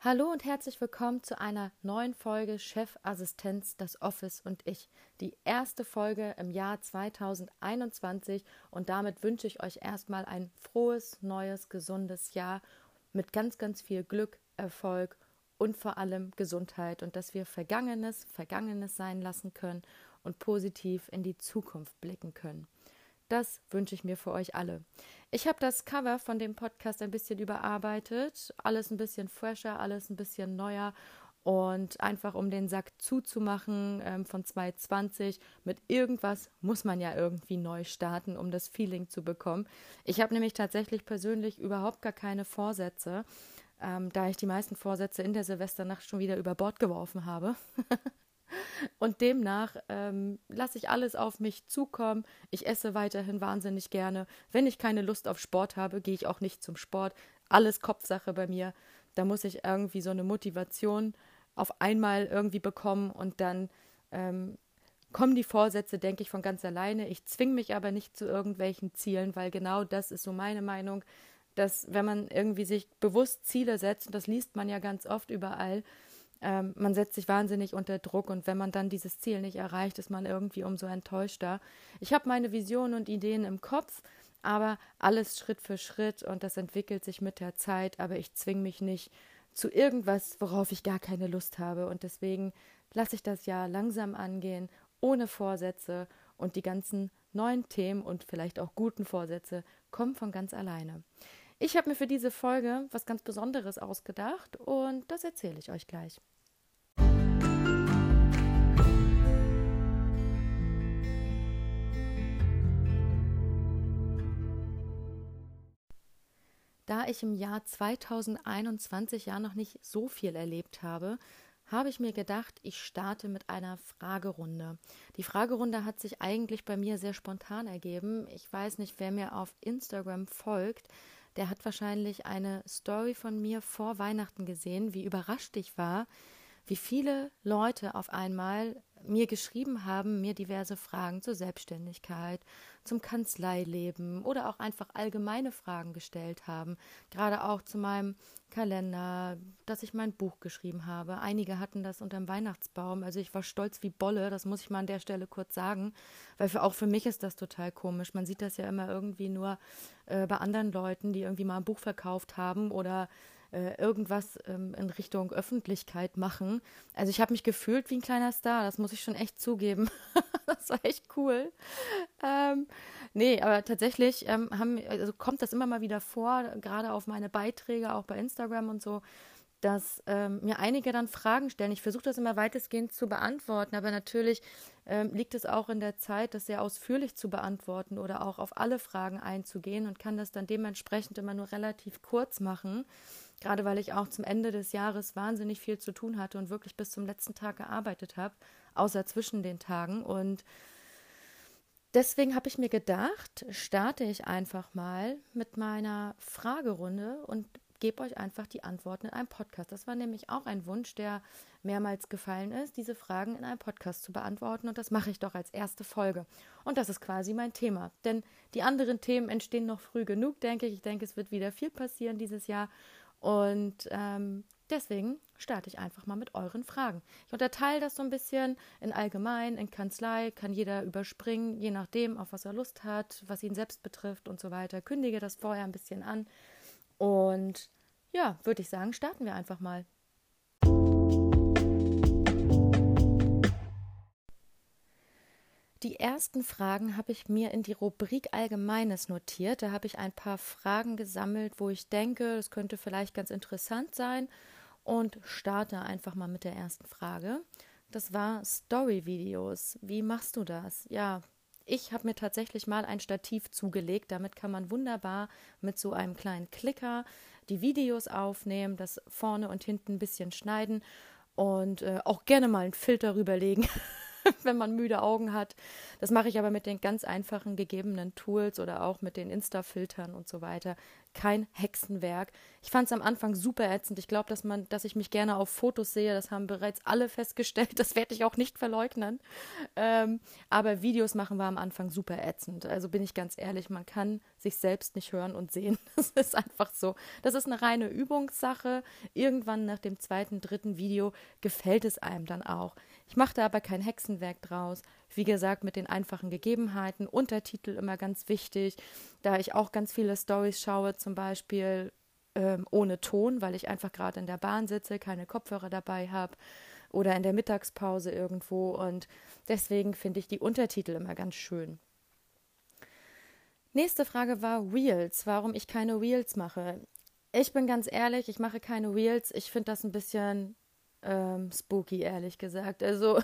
Hallo und herzlich willkommen zu einer neuen Folge Chefassistenz, das Office und ich. Die erste Folge im Jahr 2021 und damit wünsche ich euch erstmal ein frohes, neues, gesundes Jahr mit ganz, ganz viel Glück, Erfolg und vor allem Gesundheit und dass wir Vergangenes Vergangenes sein lassen können und positiv in die Zukunft blicken können. Das wünsche ich mir für euch alle. Ich habe das Cover von dem Podcast ein bisschen überarbeitet. Alles ein bisschen fresher, alles ein bisschen neuer. Und einfach um den Sack zuzumachen ähm, von 2020 mit irgendwas muss man ja irgendwie neu starten, um das Feeling zu bekommen. Ich habe nämlich tatsächlich persönlich überhaupt gar keine Vorsätze, ähm, da ich die meisten Vorsätze in der Silvesternacht schon wieder über Bord geworfen habe. Und demnach ähm, lasse ich alles auf mich zukommen. Ich esse weiterhin wahnsinnig gerne. Wenn ich keine Lust auf Sport habe, gehe ich auch nicht zum Sport. Alles Kopfsache bei mir. Da muss ich irgendwie so eine Motivation auf einmal irgendwie bekommen und dann ähm, kommen die Vorsätze, denke ich, von ganz alleine. Ich zwinge mich aber nicht zu irgendwelchen Zielen, weil genau das ist so meine Meinung, dass wenn man irgendwie sich bewusst Ziele setzt, und das liest man ja ganz oft überall, ähm, man setzt sich wahnsinnig unter Druck und wenn man dann dieses Ziel nicht erreicht, ist man irgendwie umso enttäuschter. Ich habe meine Visionen und Ideen im Kopf, aber alles Schritt für Schritt und das entwickelt sich mit der Zeit, aber ich zwinge mich nicht zu irgendwas, worauf ich gar keine Lust habe und deswegen lasse ich das Jahr langsam angehen, ohne Vorsätze und die ganzen neuen Themen und vielleicht auch guten Vorsätze kommen von ganz alleine. Ich habe mir für diese Folge was ganz Besonderes ausgedacht und das erzähle ich euch gleich. Da ich im Jahr 2021 ja noch nicht so viel erlebt habe, habe ich mir gedacht, ich starte mit einer Fragerunde. Die Fragerunde hat sich eigentlich bei mir sehr spontan ergeben. Ich weiß nicht, wer mir auf Instagram folgt der hat wahrscheinlich eine Story von mir vor Weihnachten gesehen, wie überrascht ich war, wie viele Leute auf einmal mir geschrieben haben, mir diverse Fragen zur Selbstständigkeit, zum Kanzleileben oder auch einfach allgemeine Fragen gestellt haben. Gerade auch zu meinem Kalender, dass ich mein Buch geschrieben habe. Einige hatten das unterm Weihnachtsbaum. Also ich war stolz wie Bolle, das muss ich mal an der Stelle kurz sagen, weil für, auch für mich ist das total komisch. Man sieht das ja immer irgendwie nur äh, bei anderen Leuten, die irgendwie mal ein Buch verkauft haben oder äh, irgendwas ähm, in Richtung Öffentlichkeit machen. Also ich habe mich gefühlt wie ein kleiner Star, das muss ich schon echt zugeben. das war echt cool. Ähm, nee, aber tatsächlich ähm, haben, also kommt das immer mal wieder vor, gerade auf meine Beiträge, auch bei Instagram und so, dass ähm, mir einige dann Fragen stellen. Ich versuche das immer weitestgehend zu beantworten, aber natürlich ähm, liegt es auch in der Zeit, das sehr ausführlich zu beantworten oder auch auf alle Fragen einzugehen und kann das dann dementsprechend immer nur relativ kurz machen. Gerade weil ich auch zum Ende des Jahres wahnsinnig viel zu tun hatte und wirklich bis zum letzten Tag gearbeitet habe, außer zwischen den Tagen. Und deswegen habe ich mir gedacht, starte ich einfach mal mit meiner Fragerunde und gebe euch einfach die Antworten in einem Podcast. Das war nämlich auch ein Wunsch, der mehrmals gefallen ist, diese Fragen in einem Podcast zu beantworten. Und das mache ich doch als erste Folge. Und das ist quasi mein Thema. Denn die anderen Themen entstehen noch früh genug, denke ich. Ich denke, es wird wieder viel passieren dieses Jahr. Und ähm, deswegen starte ich einfach mal mit euren Fragen. Ich unterteile das so ein bisschen in allgemein, in Kanzlei, kann jeder überspringen, je nachdem, auf was er Lust hat, was ihn selbst betrifft und so weiter. Kündige das vorher ein bisschen an. Und ja, würde ich sagen, starten wir einfach mal. Die ersten Fragen habe ich mir in die Rubrik Allgemeines notiert. Da habe ich ein paar Fragen gesammelt, wo ich denke, es könnte vielleicht ganz interessant sein und starte einfach mal mit der ersten Frage. Das war Story-Videos. Wie machst du das? Ja, ich habe mir tatsächlich mal ein Stativ zugelegt. Damit kann man wunderbar mit so einem kleinen Klicker die Videos aufnehmen, das vorne und hinten ein bisschen schneiden und äh, auch gerne mal einen Filter rüberlegen. wenn man müde Augen hat. Das mache ich aber mit den ganz einfachen gegebenen Tools oder auch mit den Insta-Filtern und so weiter. Kein Hexenwerk. Ich fand es am Anfang super ätzend. Ich glaube, dass man, dass ich mich gerne auf Fotos sehe. Das haben bereits alle festgestellt. Das werde ich auch nicht verleugnen. Ähm, aber Videos machen war am Anfang super ätzend. Also bin ich ganz ehrlich, man kann sich selbst nicht hören und sehen. Das ist einfach so. Das ist eine reine Übungssache. Irgendwann nach dem zweiten, dritten Video gefällt es einem dann auch. Ich machte aber kein Hexenwerk draus. Wie gesagt, mit den einfachen Gegebenheiten, Untertitel immer ganz wichtig, da ich auch ganz viele Stories schaue, zum Beispiel ähm, ohne Ton, weil ich einfach gerade in der Bahn sitze, keine Kopfhörer dabei habe oder in der Mittagspause irgendwo und deswegen finde ich die Untertitel immer ganz schön. Nächste Frage war Reels, warum ich keine Reels mache. Ich bin ganz ehrlich, ich mache keine Reels. Ich finde das ein bisschen ähm, spooky, ehrlich gesagt. Also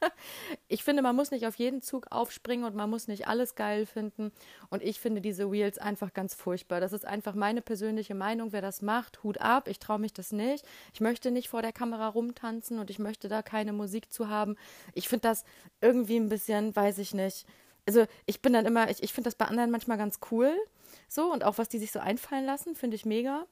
ich finde, man muss nicht auf jeden Zug aufspringen und man muss nicht alles geil finden. Und ich finde diese Wheels einfach ganz furchtbar. Das ist einfach meine persönliche Meinung. Wer das macht, Hut ab. Ich traue mich das nicht. Ich möchte nicht vor der Kamera rumtanzen und ich möchte da keine Musik zu haben. Ich finde das irgendwie ein bisschen, weiß ich nicht. Also ich bin dann immer, ich, ich finde das bei anderen manchmal ganz cool. So, und auch was die sich so einfallen lassen, finde ich mega.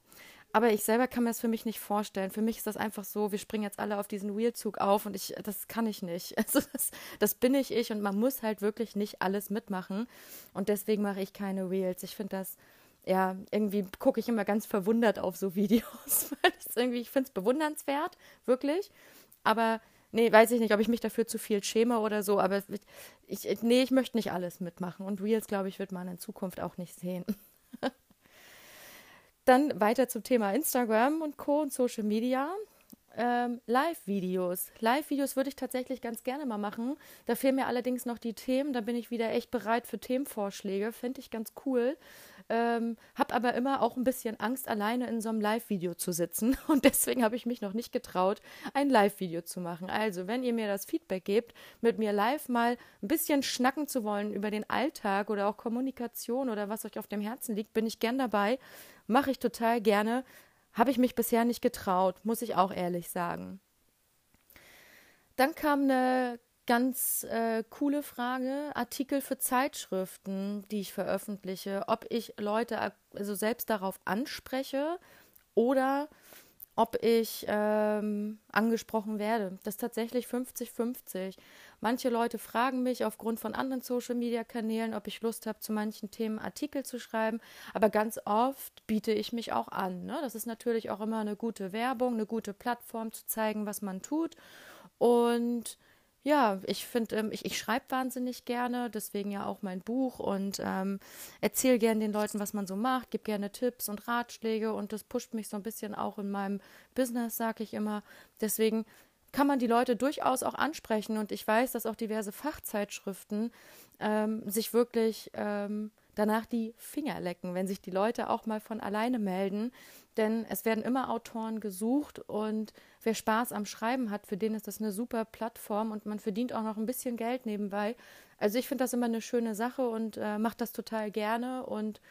Aber ich selber kann mir das für mich nicht vorstellen. Für mich ist das einfach so, wir springen jetzt alle auf diesen Wheelzug auf und ich, das kann ich nicht. Also das, das bin ich ich und man muss halt wirklich nicht alles mitmachen. Und deswegen mache ich keine Wheels. Ich finde das, ja, irgendwie gucke ich immer ganz verwundert auf so Videos, irgendwie, ich finde es bewundernswert, wirklich. Aber nee, weiß ich nicht, ob ich mich dafür zu viel schäme oder so, aber ich, nee, ich möchte nicht alles mitmachen. Und Reels, glaube ich, wird man in Zukunft auch nicht sehen. Dann weiter zum Thema Instagram und Co. und Social Media. Ähm, Live-Videos. Live-Videos würde ich tatsächlich ganz gerne mal machen. Da fehlen mir allerdings noch die Themen. Da bin ich wieder echt bereit für Themenvorschläge. Fände ich ganz cool. Ähm, habe aber immer auch ein bisschen Angst, alleine in so einem Live-Video zu sitzen. Und deswegen habe ich mich noch nicht getraut, ein Live-Video zu machen. Also, wenn ihr mir das Feedback gebt, mit mir live mal ein bisschen schnacken zu wollen über den Alltag oder auch Kommunikation oder was euch auf dem Herzen liegt, bin ich gern dabei. Mache ich total gerne. Habe ich mich bisher nicht getraut, muss ich auch ehrlich sagen. Dann kam eine ganz äh, coole Frage. Artikel für Zeitschriften, die ich veröffentliche, ob ich Leute also selbst darauf anspreche oder ob ich ähm, angesprochen werde. Das ist tatsächlich 50-50. Manche Leute fragen mich aufgrund von anderen Social-Media-Kanälen, ob ich Lust habe, zu manchen Themen Artikel zu schreiben. Aber ganz oft biete ich mich auch an. Ne? Das ist natürlich auch immer eine gute Werbung, eine gute Plattform zu zeigen, was man tut. Und ja, ich finde, ähm, ich, ich schreibe wahnsinnig gerne, deswegen ja auch mein Buch und ähm, erzähle gerne den Leuten, was man so macht, gebe gerne Tipps und Ratschläge und das pusht mich so ein bisschen auch in meinem Business, sage ich immer. Deswegen kann man die Leute durchaus auch ansprechen und ich weiß, dass auch diverse Fachzeitschriften ähm, sich wirklich ähm, danach die Finger lecken, wenn sich die Leute auch mal von alleine melden. Denn es werden immer Autoren gesucht und wer Spaß am Schreiben hat, für den ist das eine super Plattform und man verdient auch noch ein bisschen Geld nebenbei. Also ich finde das immer eine schöne Sache und äh, mache das total gerne und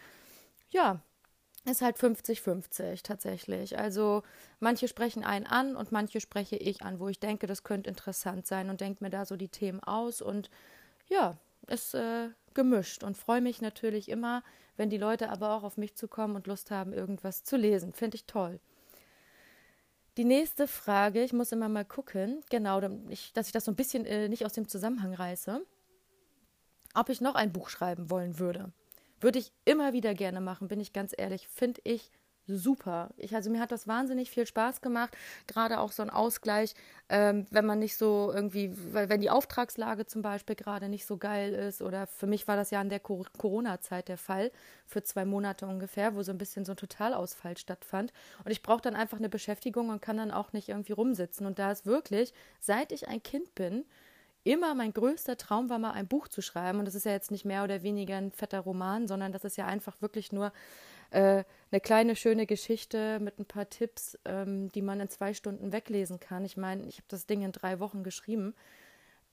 ja, ist halt 50-50 tatsächlich. Also manche sprechen einen an und manche spreche ich an, wo ich denke, das könnte interessant sein und denke mir da so die Themen aus und ja, ist äh, gemischt und freue mich natürlich immer, wenn die Leute aber auch auf mich zukommen und Lust haben, irgendwas zu lesen. Finde ich toll. Die nächste Frage, ich muss immer mal gucken, genau, dass ich das so ein bisschen äh, nicht aus dem Zusammenhang reiße, ob ich noch ein Buch schreiben wollen würde. Würde ich immer wieder gerne machen, bin ich ganz ehrlich. Finde ich super. Ich, also mir hat das wahnsinnig viel Spaß gemacht. Gerade auch so ein Ausgleich, ähm, wenn man nicht so irgendwie, weil wenn die Auftragslage zum Beispiel gerade nicht so geil ist oder für mich war das ja in der Corona-Zeit der Fall, für zwei Monate ungefähr, wo so ein bisschen so ein Totalausfall stattfand. Und ich brauche dann einfach eine Beschäftigung und kann dann auch nicht irgendwie rumsitzen. Und da ist wirklich, seit ich ein Kind bin, immer mein größter Traum war mal ein Buch zu schreiben. Und das ist ja jetzt nicht mehr oder weniger ein fetter Roman, sondern das ist ja einfach wirklich nur äh, eine kleine schöne Geschichte mit ein paar Tipps, ähm, die man in zwei Stunden weglesen kann. Ich meine, ich habe das Ding in drei Wochen geschrieben.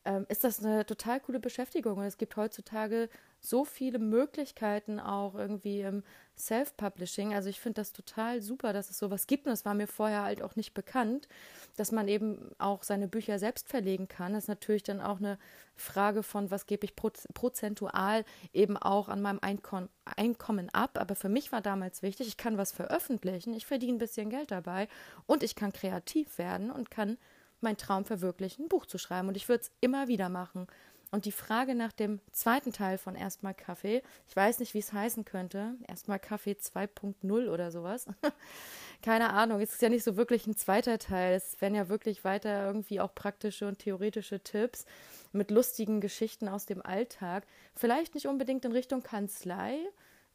Ähm, ist das eine total coole Beschäftigung und es gibt heutzutage so viele Möglichkeiten auch irgendwie ähm, Self-Publishing. Also ich finde das total super, dass es sowas gibt und es war mir vorher halt auch nicht bekannt, dass man eben auch seine Bücher selbst verlegen kann. Das ist natürlich dann auch eine Frage von, was gebe ich prozentual eben auch an meinem Einkommen, Einkommen ab. Aber für mich war damals wichtig, ich kann was veröffentlichen, ich verdiene ein bisschen Geld dabei und ich kann kreativ werden und kann meinen Traum verwirklichen, ein Buch zu schreiben. Und ich würde es immer wieder machen. Und die Frage nach dem zweiten Teil von Erstmal Kaffee, ich weiß nicht, wie es heißen könnte, Erstmal Kaffee 2.0 oder sowas. Keine Ahnung, es ist ja nicht so wirklich ein zweiter Teil. Es werden ja wirklich weiter irgendwie auch praktische und theoretische Tipps mit lustigen Geschichten aus dem Alltag. Vielleicht nicht unbedingt in Richtung Kanzlei,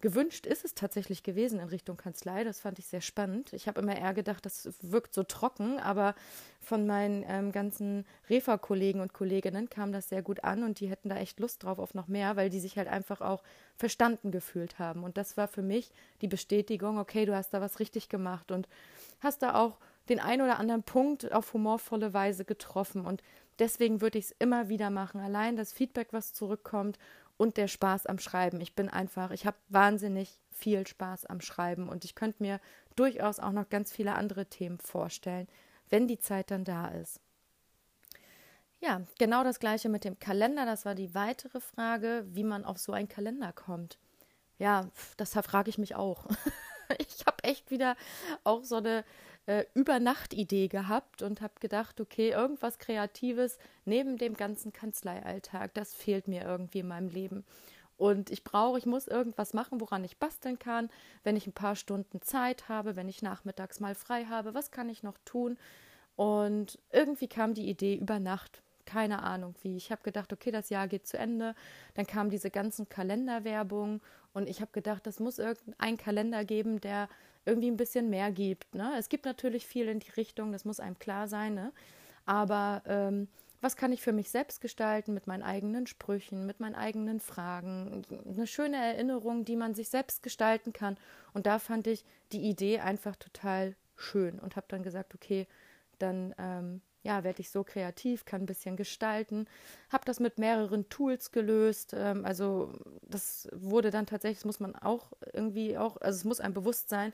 Gewünscht ist es tatsächlich gewesen in Richtung Kanzlei. Das fand ich sehr spannend. Ich habe immer eher gedacht, das wirkt so trocken, aber von meinen ähm, ganzen Refa-Kollegen und Kolleginnen kam das sehr gut an und die hätten da echt Lust drauf auf noch mehr, weil die sich halt einfach auch verstanden gefühlt haben. Und das war für mich die Bestätigung, okay, du hast da was richtig gemacht und hast da auch den ein oder anderen Punkt auf humorvolle Weise getroffen. Und deswegen würde ich es immer wieder machen. Allein das Feedback, was zurückkommt und der Spaß am Schreiben. Ich bin einfach, ich habe wahnsinnig viel Spaß am Schreiben und ich könnte mir durchaus auch noch ganz viele andere Themen vorstellen, wenn die Zeit dann da ist. Ja, genau das gleiche mit dem Kalender. Das war die weitere Frage, wie man auf so einen Kalender kommt. Ja, das frage ich mich auch. ich habe echt wieder auch so eine äh, Übernachtidee gehabt und habe gedacht, okay, irgendwas Kreatives neben dem ganzen Kanzleialltag, das fehlt mir irgendwie in meinem Leben. Und ich brauche, ich muss irgendwas machen, woran ich basteln kann, wenn ich ein paar Stunden Zeit habe, wenn ich nachmittags mal frei habe, was kann ich noch tun? Und irgendwie kam die Idee über Nacht, keine Ahnung wie. Ich habe gedacht, okay, das Jahr geht zu Ende. Dann kamen diese ganzen Kalenderwerbungen und ich habe gedacht, das muss irgendein Kalender geben, der irgendwie ein bisschen mehr gibt. Ne? Es gibt natürlich viel in die Richtung, das muss einem klar sein. Ne? Aber ähm, was kann ich für mich selbst gestalten mit meinen eigenen Sprüchen, mit meinen eigenen Fragen? Eine schöne Erinnerung, die man sich selbst gestalten kann. Und da fand ich die Idee einfach total schön und habe dann gesagt, okay, dann ähm, ja, werde ich so kreativ, kann ein bisschen gestalten. Habe das mit mehreren Tools gelöst. Ähm, also das wurde dann tatsächlich, das muss man auch irgendwie auch, also es muss einem bewusst sein,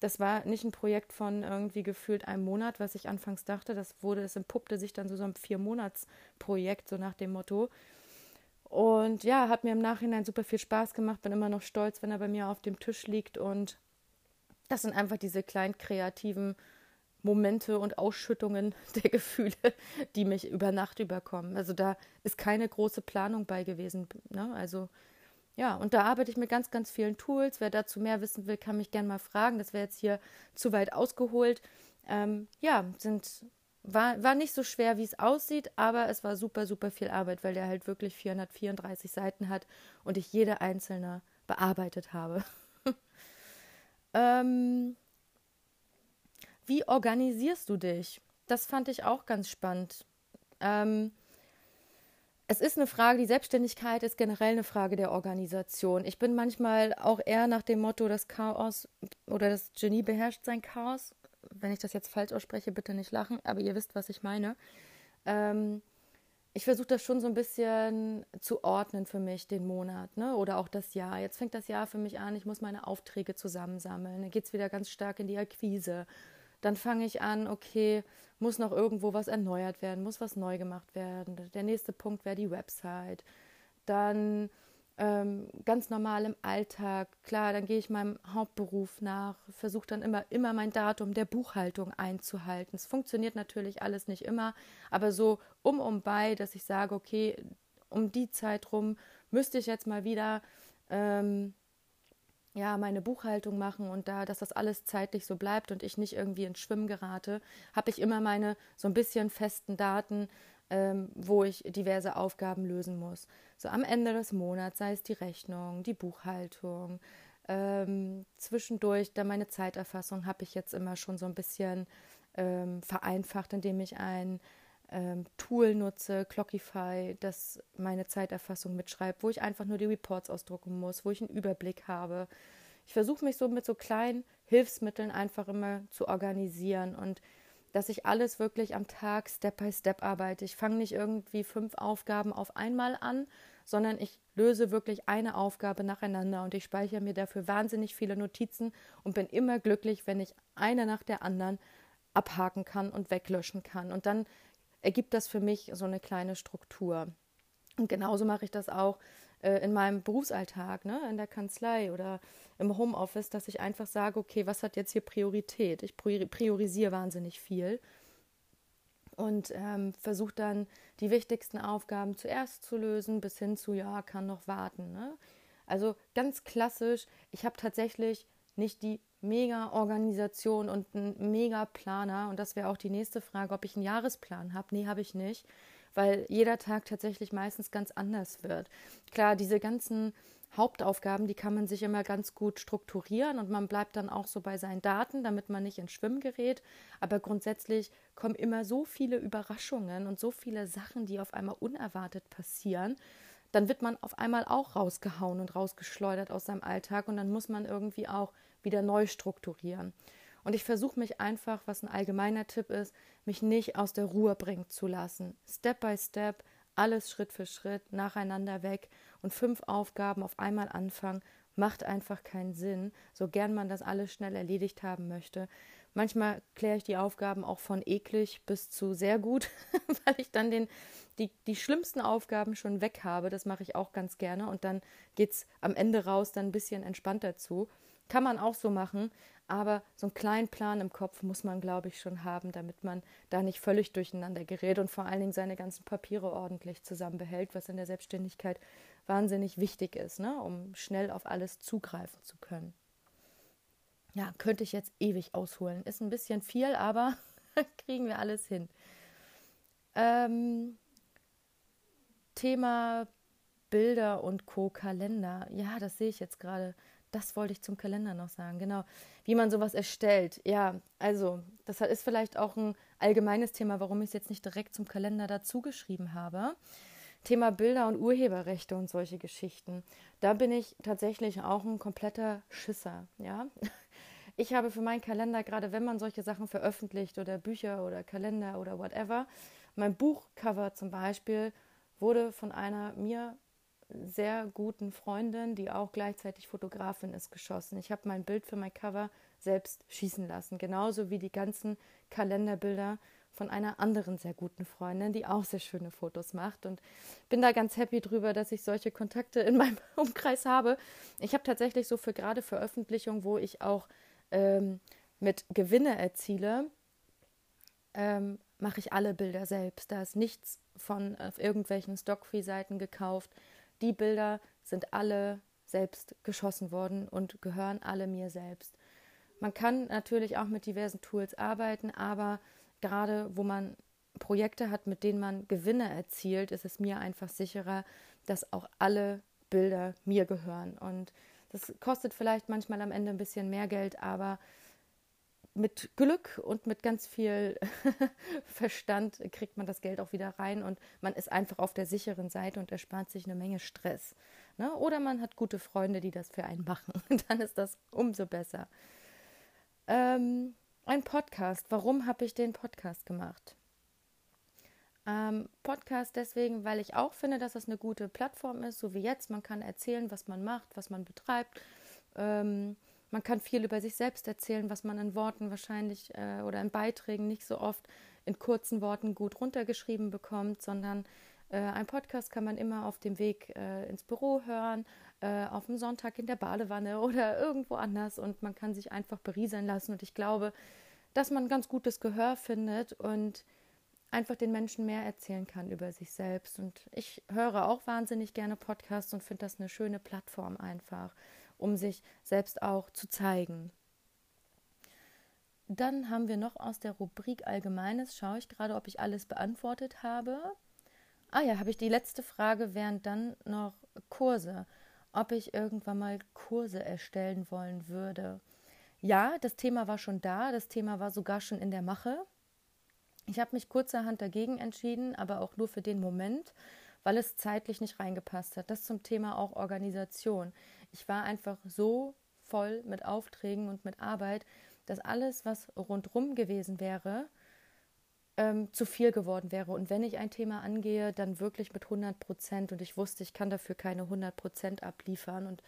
das war nicht ein Projekt von irgendwie gefühlt einem Monat, was ich anfangs dachte. Das wurde, es entpuppte sich dann so, so ein Vier-Monats-Projekt, so nach dem Motto. Und ja, hat mir im Nachhinein super viel Spaß gemacht, bin immer noch stolz, wenn er bei mir auf dem Tisch liegt. Und das sind einfach diese kleinen kreativen Momente und Ausschüttungen der Gefühle, die mich über Nacht überkommen. Also da ist keine große Planung bei gewesen. Ne? Also ja, und da arbeite ich mit ganz, ganz vielen Tools. Wer dazu mehr wissen will, kann mich gerne mal fragen. Das wäre jetzt hier zu weit ausgeholt. Ähm, ja, sind, war, war nicht so schwer, wie es aussieht, aber es war super, super viel Arbeit, weil der halt wirklich 434 Seiten hat und ich jede einzelne bearbeitet habe. ähm, wie organisierst du dich? Das fand ich auch ganz spannend. Ähm, es ist eine Frage, die Selbstständigkeit ist generell eine Frage der Organisation. Ich bin manchmal auch eher nach dem Motto, das Chaos oder das Genie beherrscht sein Chaos. Wenn ich das jetzt falsch ausspreche, bitte nicht lachen, aber ihr wisst, was ich meine. Ähm, ich versuche das schon so ein bisschen zu ordnen für mich, den Monat ne? oder auch das Jahr. Jetzt fängt das Jahr für mich an, ich muss meine Aufträge zusammensammeln. Dann geht es wieder ganz stark in die Akquise. Dann fange ich an, okay, muss noch irgendwo was erneuert werden, muss was neu gemacht werden. Der nächste Punkt wäre die Website. Dann ähm, ganz normal im Alltag, klar, dann gehe ich meinem Hauptberuf nach, versuche dann immer, immer mein Datum der Buchhaltung einzuhalten. Es funktioniert natürlich alles nicht immer, aber so um und bei, dass ich sage, okay, um die Zeit rum müsste ich jetzt mal wieder ähm, ja, meine Buchhaltung machen und da, dass das alles zeitlich so bleibt und ich nicht irgendwie ins Schwimmen gerate, habe ich immer meine so ein bisschen festen Daten, ähm, wo ich diverse Aufgaben lösen muss. So am Ende des Monats, sei es die Rechnung, die Buchhaltung, ähm, zwischendurch dann meine Zeiterfassung habe ich jetzt immer schon so ein bisschen ähm, vereinfacht, indem ich ein ähm, Tool nutze, Clockify, das meine Zeiterfassung mitschreibt, wo ich einfach nur die Reports ausdrucken muss, wo ich einen Überblick habe. Ich versuche mich so mit so kleinen Hilfsmitteln einfach immer zu organisieren und dass ich alles wirklich am Tag Step by Step arbeite. Ich fange nicht irgendwie fünf Aufgaben auf einmal an, sondern ich löse wirklich eine Aufgabe nacheinander und ich speichere mir dafür wahnsinnig viele Notizen und bin immer glücklich, wenn ich eine nach der anderen abhaken kann und weglöschen kann. Und dann ergibt das für mich so eine kleine Struktur. Und genauso mache ich das auch äh, in meinem Berufsalltag, ne, in der Kanzlei oder im Homeoffice, dass ich einfach sage, okay, was hat jetzt hier Priorität? Ich priorisiere wahnsinnig viel und ähm, versuche dann die wichtigsten Aufgaben zuerst zu lösen, bis hin zu, ja, kann noch warten. Ne? Also ganz klassisch, ich habe tatsächlich nicht die Mega-Organisation und einen Mega-Planer. Und das wäre auch die nächste Frage, ob ich einen Jahresplan habe. Nee, habe ich nicht, weil jeder Tag tatsächlich meistens ganz anders wird. Klar, diese ganzen Hauptaufgaben, die kann man sich immer ganz gut strukturieren und man bleibt dann auch so bei seinen Daten, damit man nicht ins Schwimmen gerät. Aber grundsätzlich kommen immer so viele Überraschungen und so viele Sachen, die auf einmal unerwartet passieren. Dann wird man auf einmal auch rausgehauen und rausgeschleudert aus seinem Alltag und dann muss man irgendwie auch wieder neu strukturieren. Und ich versuche mich einfach, was ein allgemeiner Tipp ist, mich nicht aus der Ruhe bringen zu lassen. Step by Step, alles Schritt für Schritt, nacheinander weg und fünf Aufgaben auf einmal anfangen, macht einfach keinen Sinn, so gern man das alles schnell erledigt haben möchte. Manchmal kläre ich die Aufgaben auch von eklig bis zu sehr gut, weil ich dann den, die, die schlimmsten Aufgaben schon weg habe. Das mache ich auch ganz gerne und dann geht es am Ende raus dann ein bisschen entspannter zu. Kann man auch so machen, aber so einen kleinen Plan im Kopf muss man, glaube ich, schon haben, damit man da nicht völlig durcheinander gerät und vor allen Dingen seine ganzen Papiere ordentlich zusammenbehält, was in der Selbstständigkeit wahnsinnig wichtig ist, ne? um schnell auf alles zugreifen zu können. Ja, könnte ich jetzt ewig ausholen. Ist ein bisschen viel, aber kriegen wir alles hin. Ähm, Thema Bilder und Co-Kalender. Ja, das sehe ich jetzt gerade das wollte ich zum Kalender noch sagen, genau. Wie man sowas erstellt. Ja, also, das ist vielleicht auch ein allgemeines Thema, warum ich es jetzt nicht direkt zum Kalender dazu geschrieben habe. Thema Bilder und Urheberrechte und solche Geschichten. Da bin ich tatsächlich auch ein kompletter Schisser, ja. Ich habe für meinen Kalender, gerade wenn man solche Sachen veröffentlicht oder Bücher oder Kalender oder whatever, mein Buchcover zum Beispiel wurde von einer mir sehr guten Freundin, die auch gleichzeitig Fotografin ist, geschossen. Ich habe mein Bild für mein Cover selbst schießen lassen, genauso wie die ganzen Kalenderbilder von einer anderen sehr guten Freundin, die auch sehr schöne Fotos macht und bin da ganz happy drüber, dass ich solche Kontakte in meinem Umkreis habe. Ich habe tatsächlich so für gerade Veröffentlichungen, wo ich auch ähm, mit Gewinne erziele, ähm, mache ich alle Bilder selbst. Da ist nichts von auf irgendwelchen Stockfree-Seiten gekauft die Bilder sind alle selbst geschossen worden und gehören alle mir selbst. Man kann natürlich auch mit diversen Tools arbeiten, aber gerade wo man Projekte hat, mit denen man Gewinne erzielt, ist es mir einfach sicherer, dass auch alle Bilder mir gehören. Und das kostet vielleicht manchmal am Ende ein bisschen mehr Geld, aber mit Glück und mit ganz viel Verstand kriegt man das Geld auch wieder rein und man ist einfach auf der sicheren Seite und erspart sich eine Menge Stress. Ne? Oder man hat gute Freunde, die das für einen machen. Dann ist das umso besser. Ähm, ein Podcast. Warum habe ich den Podcast gemacht? Ähm, Podcast deswegen, weil ich auch finde, dass das eine gute Plattform ist, so wie jetzt. Man kann erzählen, was man macht, was man betreibt. Ähm, man kann viel über sich selbst erzählen, was man in Worten wahrscheinlich äh, oder in Beiträgen nicht so oft in kurzen Worten gut runtergeschrieben bekommt, sondern äh, ein Podcast kann man immer auf dem Weg äh, ins Büro hören, äh, auf dem Sonntag in der Badewanne oder irgendwo anders und man kann sich einfach berieseln lassen. Und ich glaube, dass man ganz gutes Gehör findet und einfach den Menschen mehr erzählen kann über sich selbst. Und ich höre auch wahnsinnig gerne Podcasts und finde das eine schöne Plattform einfach um sich selbst auch zu zeigen. Dann haben wir noch aus der Rubrik Allgemeines, schaue ich gerade, ob ich alles beantwortet habe. Ah ja, habe ich die letzte Frage, wären dann noch Kurse, ob ich irgendwann mal Kurse erstellen wollen würde. Ja, das Thema war schon da, das Thema war sogar schon in der Mache. Ich habe mich kurzerhand dagegen entschieden, aber auch nur für den Moment, weil es zeitlich nicht reingepasst hat. Das zum Thema auch Organisation ich war einfach so voll mit Aufträgen und mit Arbeit, dass alles, was rundrum gewesen wäre, ähm, zu viel geworden wäre. Und wenn ich ein Thema angehe, dann wirklich mit 100 Prozent. Und ich wusste, ich kann dafür keine 100 Prozent abliefern. Und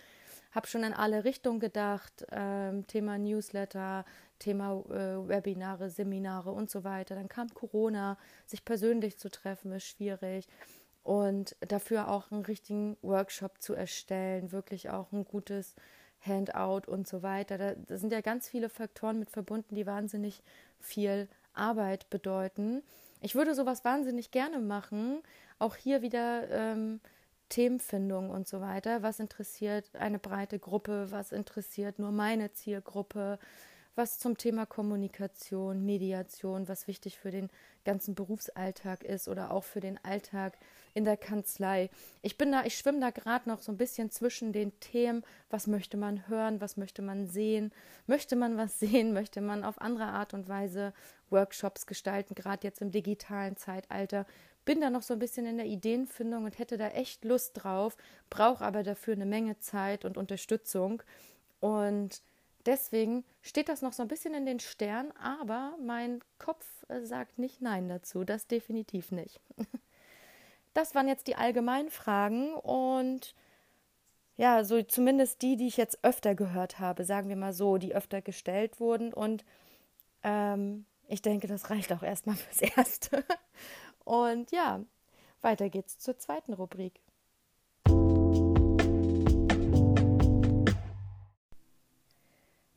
habe schon in alle Richtungen gedacht. Ähm, Thema Newsletter, Thema äh, Webinare, Seminare und so weiter. Dann kam Corona. Sich persönlich zu treffen ist schwierig. Und dafür auch einen richtigen Workshop zu erstellen, wirklich auch ein gutes Handout und so weiter. Da, da sind ja ganz viele Faktoren mit verbunden, die wahnsinnig viel Arbeit bedeuten. Ich würde sowas wahnsinnig gerne machen. Auch hier wieder ähm, Themenfindung und so weiter. Was interessiert eine breite Gruppe? Was interessiert nur meine Zielgruppe? Was zum Thema Kommunikation, Mediation, was wichtig für den ganzen Berufsalltag ist oder auch für den Alltag in der Kanzlei. Ich bin da, ich schwimme da gerade noch so ein bisschen zwischen den Themen, was möchte man hören, was möchte man sehen, möchte man was sehen, möchte man auf andere Art und Weise Workshops gestalten, gerade jetzt im digitalen Zeitalter. Bin da noch so ein bisschen in der Ideenfindung und hätte da echt Lust drauf, brauche aber dafür eine Menge Zeit und Unterstützung. Und deswegen steht das noch so ein bisschen in den Sternen, aber mein Kopf äh, sagt nicht Nein dazu, das definitiv nicht. Das waren jetzt die allgemeinen Fragen und ja, so zumindest die, die ich jetzt öfter gehört habe, sagen wir mal so, die öfter gestellt wurden und ähm, ich denke, das reicht auch erstmal fürs Erste. Und ja, weiter geht's zur zweiten Rubrik.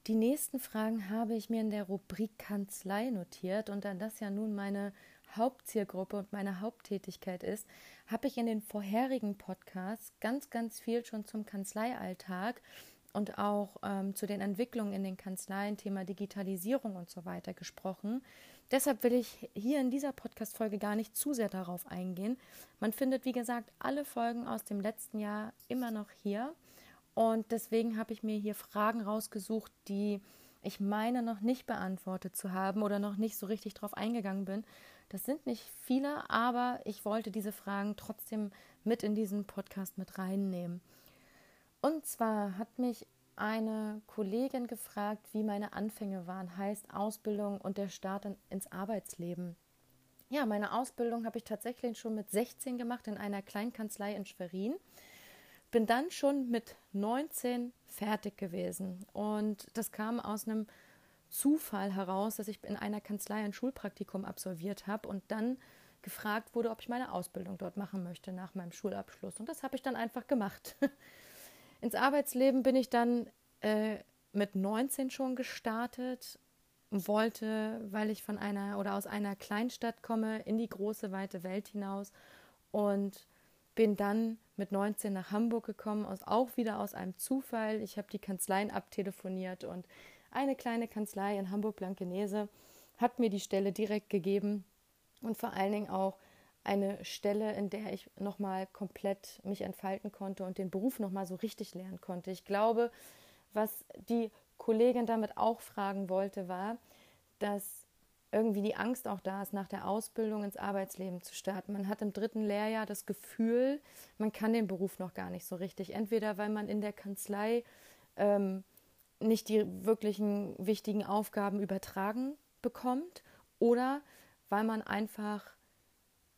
Die nächsten Fragen habe ich mir in der Rubrik Kanzlei notiert und da das ja nun meine Hauptzielgruppe und meine Haupttätigkeit ist, habe ich in den vorherigen Podcasts ganz, ganz viel schon zum Kanzleialltag und auch ähm, zu den Entwicklungen in den Kanzleien, Thema Digitalisierung und so weiter gesprochen. Deshalb will ich hier in dieser Podcast-Folge gar nicht zu sehr darauf eingehen. Man findet, wie gesagt, alle Folgen aus dem letzten Jahr immer noch hier. Und deswegen habe ich mir hier Fragen rausgesucht, die ich meine noch nicht beantwortet zu haben oder noch nicht so richtig drauf eingegangen bin. Das sind nicht viele, aber ich wollte diese Fragen trotzdem mit in diesen Podcast mit reinnehmen. Und zwar hat mich eine Kollegin gefragt, wie meine Anfänge waren, heißt Ausbildung und der Start in, ins Arbeitsleben. Ja, meine Ausbildung habe ich tatsächlich schon mit 16 gemacht in einer Kleinkanzlei in Schwerin. Bin dann schon mit 19 fertig gewesen. Und das kam aus einem Zufall heraus, dass ich in einer Kanzlei ein Schulpraktikum absolviert habe und dann gefragt wurde, ob ich meine Ausbildung dort machen möchte nach meinem Schulabschluss. Und das habe ich dann einfach gemacht. Ins Arbeitsleben bin ich dann äh, mit 19 schon gestartet, wollte, weil ich von einer oder aus einer Kleinstadt komme, in die große, weite Welt hinaus und bin dann mit 19 nach Hamburg gekommen, aus, auch wieder aus einem Zufall. Ich habe die Kanzleien abtelefoniert und eine kleine Kanzlei in Hamburg-Blankenese hat mir die Stelle direkt gegeben und vor allen Dingen auch eine Stelle, in der ich nochmal komplett mich entfalten konnte und den Beruf nochmal so richtig lernen konnte. Ich glaube, was die Kollegin damit auch fragen wollte, war, dass irgendwie die Angst auch da ist, nach der Ausbildung ins Arbeitsleben zu starten. Man hat im dritten Lehrjahr das Gefühl, man kann den Beruf noch gar nicht so richtig. Entweder weil man in der Kanzlei ähm, nicht die wirklichen wichtigen Aufgaben übertragen bekommt oder weil man einfach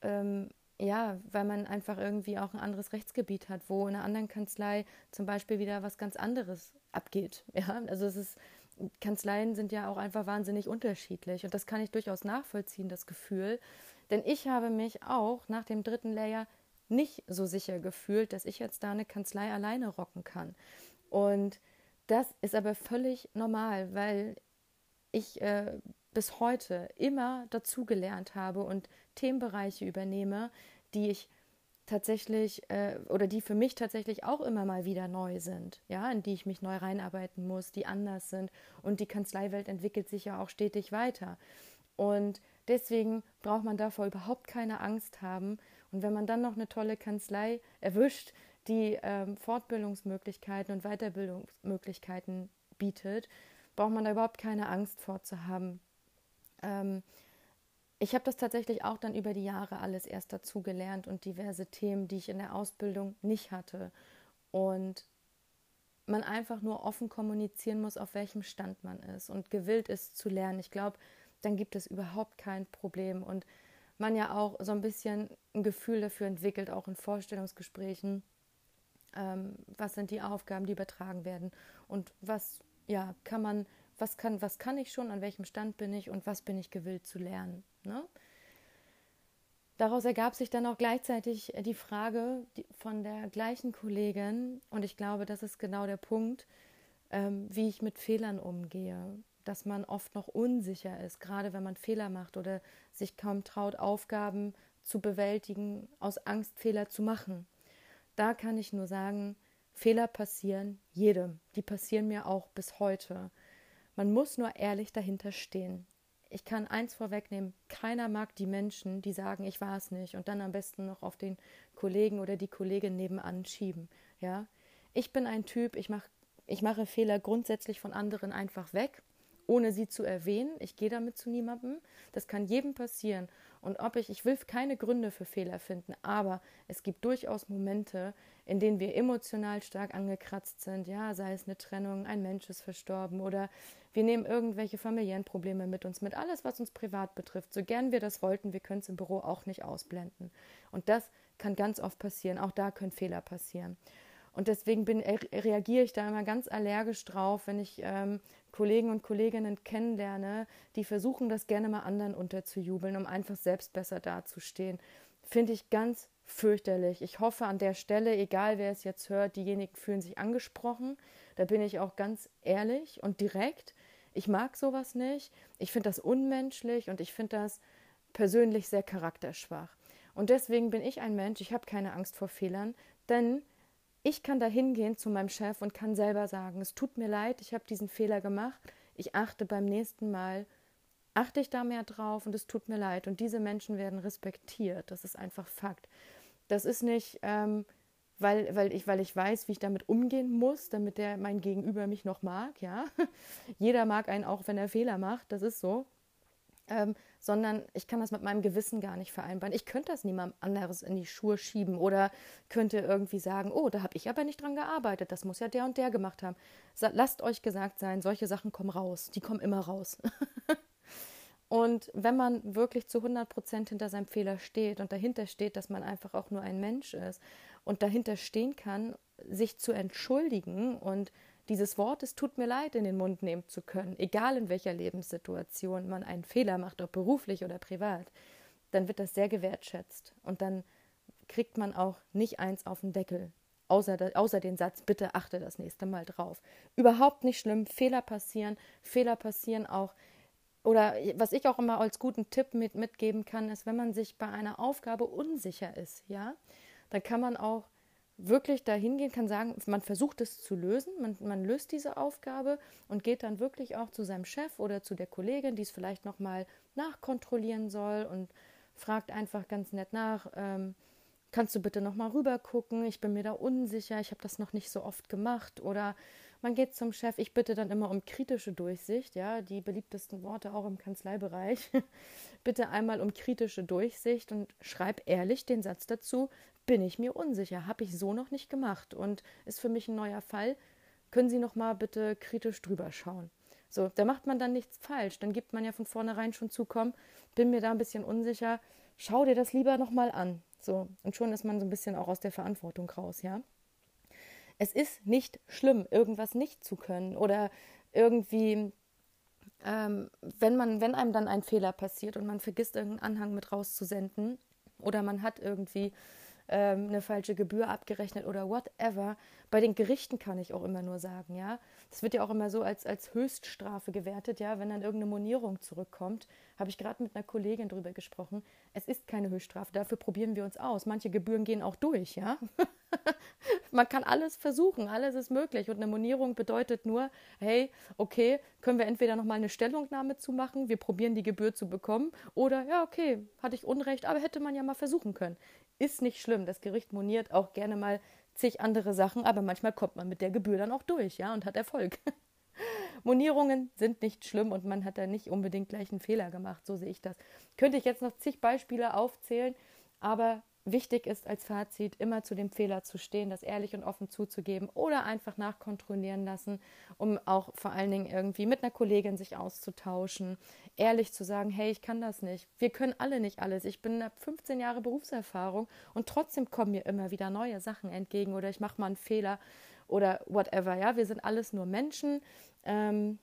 ähm, ja, weil man einfach irgendwie auch ein anderes Rechtsgebiet hat, wo in einer anderen Kanzlei zum Beispiel wieder was ganz anderes abgeht. Ja, also es ist, Kanzleien sind ja auch einfach wahnsinnig unterschiedlich und das kann ich durchaus nachvollziehen, das Gefühl. Denn ich habe mich auch nach dem dritten Layer nicht so sicher gefühlt, dass ich jetzt da eine Kanzlei alleine rocken kann. Und das ist aber völlig normal, weil ich äh, bis heute immer dazugelernt habe und Themenbereiche übernehme, die ich tatsächlich äh, oder die für mich tatsächlich auch immer mal wieder neu sind, ja, in die ich mich neu reinarbeiten muss, die anders sind und die Kanzleiwelt entwickelt sich ja auch stetig weiter. Und deswegen braucht man davor überhaupt keine Angst haben. Und wenn man dann noch eine tolle Kanzlei erwischt, die ähm, Fortbildungsmöglichkeiten und Weiterbildungsmöglichkeiten bietet, braucht man da überhaupt keine Angst vorzuhaben. Ähm, ich habe das tatsächlich auch dann über die Jahre alles erst dazu gelernt und diverse Themen, die ich in der Ausbildung nicht hatte. Und man einfach nur offen kommunizieren muss, auf welchem Stand man ist und gewillt ist zu lernen. Ich glaube, dann gibt es überhaupt kein Problem. Und man ja auch so ein bisschen ein Gefühl dafür entwickelt, auch in Vorstellungsgesprächen, ähm, was sind die Aufgaben, die übertragen werden und was ja kann man, was kann, was kann ich schon, an welchem Stand bin ich und was bin ich gewillt zu lernen. Ne? Daraus ergab sich dann auch gleichzeitig die Frage von der gleichen Kollegin, und ich glaube, das ist genau der Punkt, ähm, wie ich mit Fehlern umgehe. Dass man oft noch unsicher ist, gerade wenn man Fehler macht oder sich kaum traut, Aufgaben zu bewältigen, aus Angst Fehler zu machen. Da kann ich nur sagen, Fehler passieren jedem. Die passieren mir auch bis heute. Man muss nur ehrlich dahinter stehen ich kann eins vorwegnehmen, keiner mag die Menschen, die sagen, ich war es nicht und dann am besten noch auf den Kollegen oder die Kollegin nebenan schieben. Ja, ich bin ein Typ, ich mache ich mache Fehler grundsätzlich von anderen einfach weg, ohne sie zu erwähnen. Ich gehe damit zu niemandem. Das kann jedem passieren. Und ob ich, ich will keine Gründe für Fehler finden, aber es gibt durchaus Momente, in denen wir emotional stark angekratzt sind. Ja, sei es eine Trennung, ein Mensch ist verstorben oder wir nehmen irgendwelche familiären Probleme mit uns mit. Alles, was uns privat betrifft. So gern wir das wollten, wir können es im Büro auch nicht ausblenden. Und das kann ganz oft passieren. Auch da können Fehler passieren. Und deswegen bin, reagiere ich da immer ganz allergisch drauf, wenn ich ähm, Kollegen und Kolleginnen kennenlerne, die versuchen, das gerne mal anderen unterzujubeln, um einfach selbst besser dazustehen. Finde ich ganz fürchterlich. Ich hoffe an der Stelle, egal wer es jetzt hört, diejenigen fühlen sich angesprochen. Da bin ich auch ganz ehrlich und direkt. Ich mag sowas nicht. Ich finde das unmenschlich und ich finde das persönlich sehr charakterschwach. Und deswegen bin ich ein Mensch, ich habe keine Angst vor Fehlern, denn ich kann da hingehen zu meinem Chef und kann selber sagen, es tut mir leid, ich habe diesen Fehler gemacht, ich achte beim nächsten Mal, achte ich da mehr drauf und es tut mir leid. Und diese Menschen werden respektiert, das ist einfach Fakt. Das ist nicht, ähm, weil, weil, ich, weil ich weiß, wie ich damit umgehen muss, damit der mein Gegenüber mich noch mag, ja. Jeder mag einen auch, wenn er Fehler macht, das ist so ähm, sondern ich kann das mit meinem Gewissen gar nicht vereinbaren. Ich könnte das niemandem anderes in die Schuhe schieben oder könnte irgendwie sagen, oh, da habe ich aber nicht dran gearbeitet, das muss ja der und der gemacht haben. Lasst euch gesagt sein, solche Sachen kommen raus, die kommen immer raus. und wenn man wirklich zu 100 Prozent hinter seinem Fehler steht und dahinter steht, dass man einfach auch nur ein Mensch ist und dahinter stehen kann, sich zu entschuldigen und dieses Wort, es tut mir leid, in den Mund nehmen zu können, egal in welcher Lebenssituation man einen Fehler macht, ob beruflich oder privat, dann wird das sehr gewertschätzt. Und dann kriegt man auch nicht eins auf den Deckel, außer, außer den Satz, bitte achte das nächste Mal drauf. Überhaupt nicht schlimm, Fehler passieren, Fehler passieren auch. Oder was ich auch immer als guten Tipp mit, mitgeben kann, ist, wenn man sich bei einer Aufgabe unsicher ist, ja, dann kann man auch wirklich dahin gehen kann, sagen, man versucht es zu lösen, man, man löst diese Aufgabe und geht dann wirklich auch zu seinem Chef oder zu der Kollegin, die es vielleicht nochmal nachkontrollieren soll und fragt einfach ganz nett nach, ähm, kannst du bitte nochmal rüber gucken, ich bin mir da unsicher, ich habe das noch nicht so oft gemacht oder man geht zum Chef, ich bitte dann immer um kritische Durchsicht, ja, die beliebtesten Worte auch im Kanzleibereich. bitte einmal um kritische Durchsicht und schreib ehrlich den Satz dazu, bin ich mir unsicher, habe ich so noch nicht gemacht und ist für mich ein neuer Fall. Können Sie noch mal bitte kritisch drüber schauen. So, da macht man dann nichts falsch. Dann gibt man ja von vornherein schon zukommen, bin mir da ein bisschen unsicher, schau dir das lieber noch mal an. So, und schon ist man so ein bisschen auch aus der Verantwortung raus, ja. Es ist nicht schlimm, irgendwas nicht zu können oder irgendwie, ähm, wenn man, wenn einem dann ein Fehler passiert und man vergisst irgendeinen Anhang mit rauszusenden oder man hat irgendwie ähm, eine falsche Gebühr abgerechnet oder whatever. Bei den Gerichten kann ich auch immer nur sagen, ja. Das wird ja auch immer so als, als Höchststrafe gewertet, ja, wenn dann irgendeine Monierung zurückkommt. Habe ich gerade mit einer Kollegin drüber gesprochen. Es ist keine Höchststrafe, dafür probieren wir uns aus. Manche Gebühren gehen auch durch, ja. Man kann alles versuchen, alles ist möglich. Und eine Monierung bedeutet nur, hey, okay, können wir entweder nochmal eine Stellungnahme zu machen, wir probieren die Gebühr zu bekommen, oder ja, okay, hatte ich Unrecht, aber hätte man ja mal versuchen können. Ist nicht schlimm. Das Gericht moniert auch gerne mal zig andere Sachen, aber manchmal kommt man mit der Gebühr dann auch durch, ja, und hat Erfolg. Monierungen sind nicht schlimm und man hat da nicht unbedingt gleich einen Fehler gemacht, so sehe ich das. Könnte ich jetzt noch zig Beispiele aufzählen, aber wichtig ist als Fazit, immer zu dem Fehler zu stehen, das ehrlich und offen zuzugeben oder einfach nachkontrollieren lassen, um auch vor allen Dingen irgendwie mit einer Kollegin sich auszutauschen, ehrlich zu sagen, hey, ich kann das nicht. Wir können alle nicht alles. Ich bin ab 15 Jahre Berufserfahrung und trotzdem kommen mir immer wieder neue Sachen entgegen oder ich mache mal einen Fehler oder whatever. Ja, wir sind alles nur Menschen, ähm,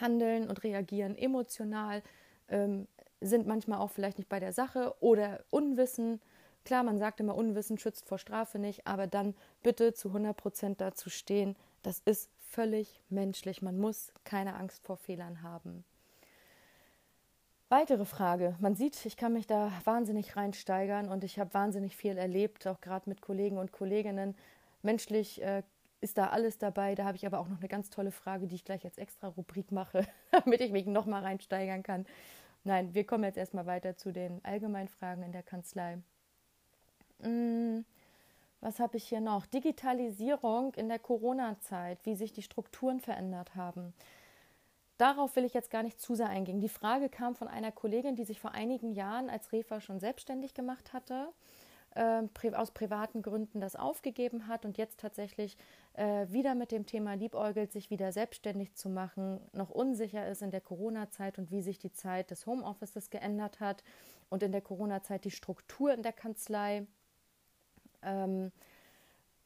handeln und reagieren emotional, ähm, sind manchmal auch vielleicht nicht bei der Sache oder unwissen Klar, man sagt immer, Unwissen schützt vor Strafe nicht, aber dann bitte zu 100 Prozent dazu stehen. Das ist völlig menschlich. Man muss keine Angst vor Fehlern haben. Weitere Frage. Man sieht, ich kann mich da wahnsinnig reinsteigern und ich habe wahnsinnig viel erlebt, auch gerade mit Kollegen und Kolleginnen. Menschlich äh, ist da alles dabei. Da habe ich aber auch noch eine ganz tolle Frage, die ich gleich als extra Rubrik mache, damit ich mich noch mal reinsteigern kann. Nein, wir kommen jetzt erstmal weiter zu den allgemeinen Fragen in der Kanzlei. Hm, was habe ich hier noch? Digitalisierung in der Corona-Zeit, wie sich die Strukturen verändert haben. Darauf will ich jetzt gar nicht zu sehr eingehen. Die Frage kam von einer Kollegin, die sich vor einigen Jahren als Refa schon selbstständig gemacht hatte, äh, aus privaten Gründen das aufgegeben hat und jetzt tatsächlich äh, wieder mit dem Thema liebäugelt, sich wieder selbstständig zu machen, noch unsicher ist in der Corona-Zeit und wie sich die Zeit des Homeoffices geändert hat und in der Corona-Zeit die Struktur in der Kanzlei ähm,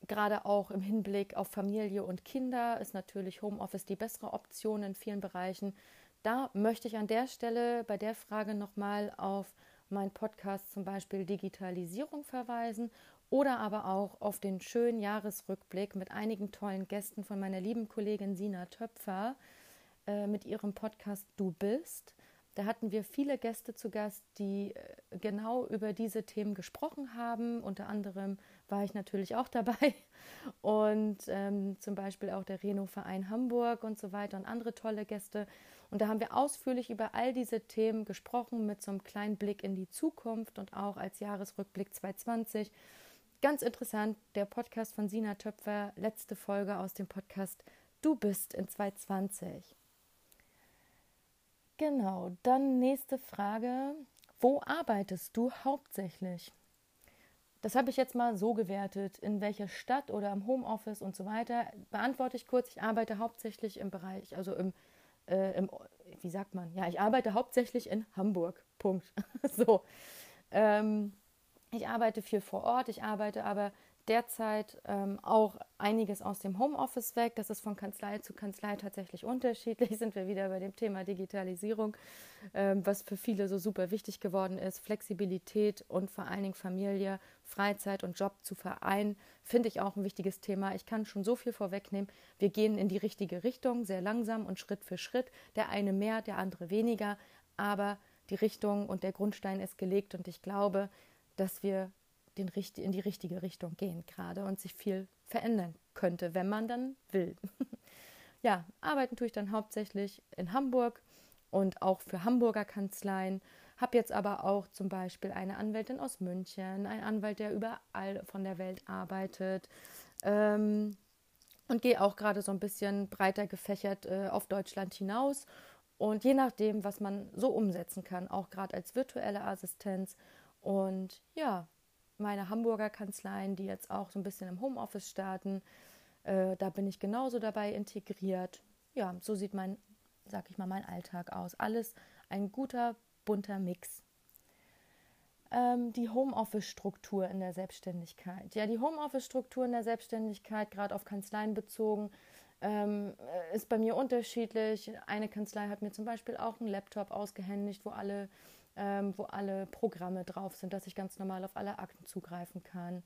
Gerade auch im Hinblick auf Familie und Kinder ist natürlich Homeoffice die bessere Option in vielen Bereichen. Da möchte ich an der Stelle bei der Frage nochmal auf meinen Podcast zum Beispiel Digitalisierung verweisen oder aber auch auf den schönen Jahresrückblick mit einigen tollen Gästen von meiner lieben Kollegin Sina Töpfer äh, mit ihrem Podcast Du bist. Da hatten wir viele Gäste zu Gast, die äh, genau über diese Themen gesprochen haben. Unter anderem war ich natürlich auch dabei und ähm, zum Beispiel auch der Reno-Verein Hamburg und so weiter und andere tolle Gäste. Und da haben wir ausführlich über all diese Themen gesprochen mit so einem kleinen Blick in die Zukunft und auch als Jahresrückblick 2020. Ganz interessant, der Podcast von Sina Töpfer, letzte Folge aus dem Podcast Du bist in 2020. Genau, dann nächste Frage. Wo arbeitest du hauptsächlich? Das habe ich jetzt mal so gewertet. In welcher Stadt oder im Homeoffice und so weiter. Beantworte ich kurz. Ich arbeite hauptsächlich im Bereich, also im, äh, im wie sagt man? Ja, ich arbeite hauptsächlich in Hamburg. Punkt. so. Ähm, ich arbeite viel vor Ort. Ich arbeite aber derzeit ähm, auch einiges aus dem Homeoffice weg. Das ist von Kanzlei zu Kanzlei tatsächlich unterschiedlich. Sind wir wieder bei dem Thema Digitalisierung, ähm, was für viele so super wichtig geworden ist. Flexibilität und vor allen Dingen Familie, Freizeit und Job zu vereinen, finde ich auch ein wichtiges Thema. Ich kann schon so viel vorwegnehmen. Wir gehen in die richtige Richtung, sehr langsam und Schritt für Schritt. Der eine mehr, der andere weniger, aber die Richtung und der Grundstein ist gelegt und ich glaube, dass wir den, in die richtige Richtung gehen gerade und sich viel verändern könnte, wenn man dann will. ja, arbeiten tue ich dann hauptsächlich in Hamburg und auch für Hamburger Kanzleien. Habe jetzt aber auch zum Beispiel eine Anwältin aus München, einen Anwalt, der überall von der Welt arbeitet. Ähm, und gehe auch gerade so ein bisschen breiter gefächert äh, auf Deutschland hinaus. Und je nachdem, was man so umsetzen kann, auch gerade als virtuelle Assistenz. Und ja, meine Hamburger Kanzleien, die jetzt auch so ein bisschen im Homeoffice starten. Äh, da bin ich genauso dabei integriert. Ja, so sieht mein, sag ich mal, mein Alltag aus. Alles ein guter, bunter Mix. Ähm, die Homeoffice-Struktur in der Selbstständigkeit. Ja, die Homeoffice-Struktur in der Selbstständigkeit, gerade auf Kanzleien bezogen, ähm, ist bei mir unterschiedlich. Eine Kanzlei hat mir zum Beispiel auch einen Laptop ausgehändigt, wo alle ähm, wo alle Programme drauf sind, dass ich ganz normal auf alle Akten zugreifen kann.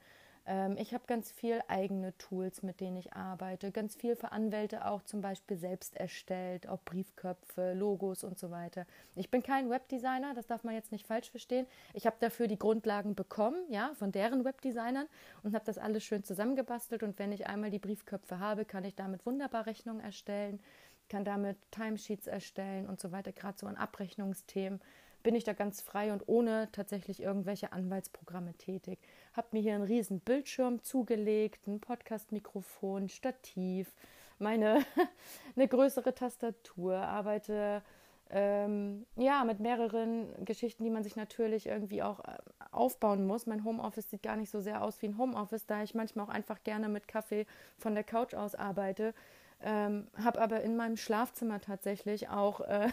Ähm, ich habe ganz viel eigene Tools, mit denen ich arbeite, ganz viel für Anwälte auch zum Beispiel selbst erstellt, auch Briefköpfe, Logos und so weiter. Ich bin kein Webdesigner, das darf man jetzt nicht falsch verstehen. Ich habe dafür die Grundlagen bekommen, ja, von deren Webdesignern und habe das alles schön zusammengebastelt und wenn ich einmal die Briefköpfe habe, kann ich damit wunderbar Rechnungen erstellen, kann damit Timesheets erstellen und so weiter, gerade so an Abrechnungsthemen bin ich da ganz frei und ohne tatsächlich irgendwelche Anwaltsprogramme tätig. Habe mir hier einen riesen Bildschirm zugelegt, ein Podcast-Mikrofon, Stativ, meine eine größere Tastatur, arbeite ähm, ja, mit mehreren Geschichten, die man sich natürlich irgendwie auch äh, aufbauen muss. Mein Homeoffice sieht gar nicht so sehr aus wie ein Homeoffice, da ich manchmal auch einfach gerne mit Kaffee von der Couch aus arbeite. Ähm, habe aber in meinem Schlafzimmer tatsächlich auch äh,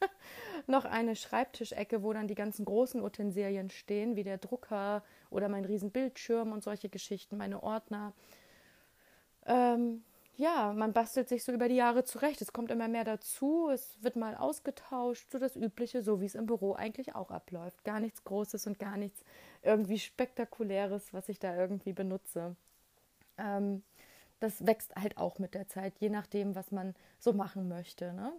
noch eine Schreibtischecke, wo dann die ganzen großen Utensilien stehen, wie der Drucker oder mein Riesenbildschirm und solche Geschichten, meine Ordner. Ähm, ja, man bastelt sich so über die Jahre zurecht. Es kommt immer mehr dazu, es wird mal ausgetauscht, so das Übliche, so wie es im Büro eigentlich auch abläuft. Gar nichts Großes und gar nichts irgendwie Spektakuläres, was ich da irgendwie benutze. Ähm, das wächst halt auch mit der Zeit, je nachdem, was man so machen möchte. Ne?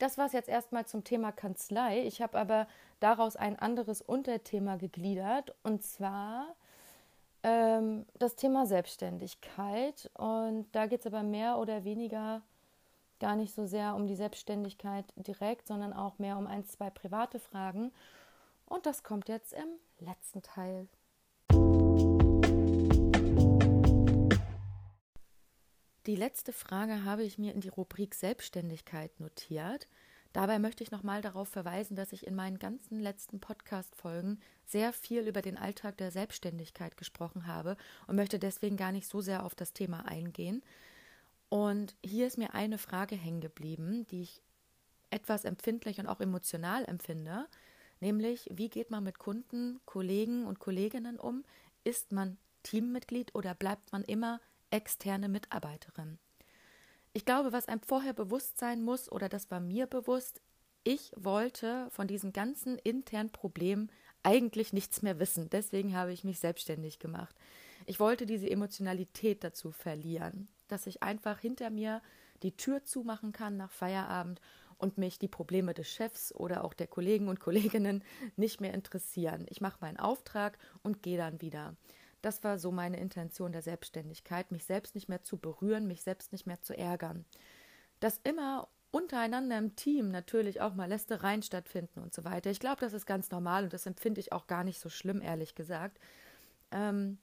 Das war es jetzt erstmal zum Thema Kanzlei. Ich habe aber daraus ein anderes Unterthema gegliedert und zwar ähm, das Thema Selbstständigkeit. Und da geht es aber mehr oder weniger gar nicht so sehr um die Selbstständigkeit direkt, sondern auch mehr um ein, zwei private Fragen. Und das kommt jetzt im letzten Teil. Die letzte Frage habe ich mir in die Rubrik Selbstständigkeit notiert. Dabei möchte ich nochmal darauf verweisen, dass ich in meinen ganzen letzten Podcast-Folgen sehr viel über den Alltag der Selbstständigkeit gesprochen habe und möchte deswegen gar nicht so sehr auf das Thema eingehen. Und hier ist mir eine Frage hängen geblieben, die ich etwas empfindlich und auch emotional empfinde, nämlich wie geht man mit Kunden, Kollegen und Kolleginnen um? Ist man Teammitglied oder bleibt man immer externe Mitarbeiterin? Ich glaube, was einem vorher bewusst sein muss, oder das war mir bewusst, ich wollte von diesen ganzen internen Problemen eigentlich nichts mehr wissen. Deswegen habe ich mich selbstständig gemacht. Ich wollte diese Emotionalität dazu verlieren, dass ich einfach hinter mir die Tür zumachen kann nach Feierabend und mich die Probleme des Chefs oder auch der Kollegen und Kolleginnen nicht mehr interessieren. Ich mache meinen Auftrag und gehe dann wieder. Das war so meine Intention der Selbstständigkeit, mich selbst nicht mehr zu berühren, mich selbst nicht mehr zu ärgern. Dass immer untereinander im Team natürlich auch mal Lästereien stattfinden und so weiter. Ich glaube, das ist ganz normal und das empfinde ich auch gar nicht so schlimm, ehrlich gesagt. Ähm,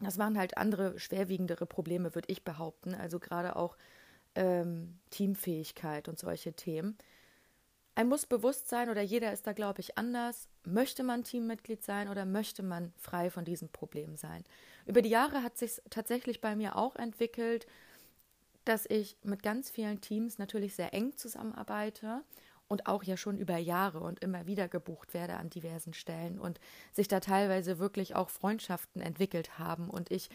das waren halt andere, schwerwiegendere Probleme, würde ich behaupten. Also gerade auch ähm, Teamfähigkeit und solche Themen. Ein muss bewusst sein oder jeder ist da, glaube ich, anders. Möchte man Teammitglied sein oder möchte man frei von diesem Problem sein? Über die Jahre hat sich tatsächlich bei mir auch entwickelt, dass ich mit ganz vielen Teams natürlich sehr eng zusammenarbeite und auch ja schon über Jahre und immer wieder gebucht werde an diversen Stellen und sich da teilweise wirklich auch Freundschaften entwickelt haben und ich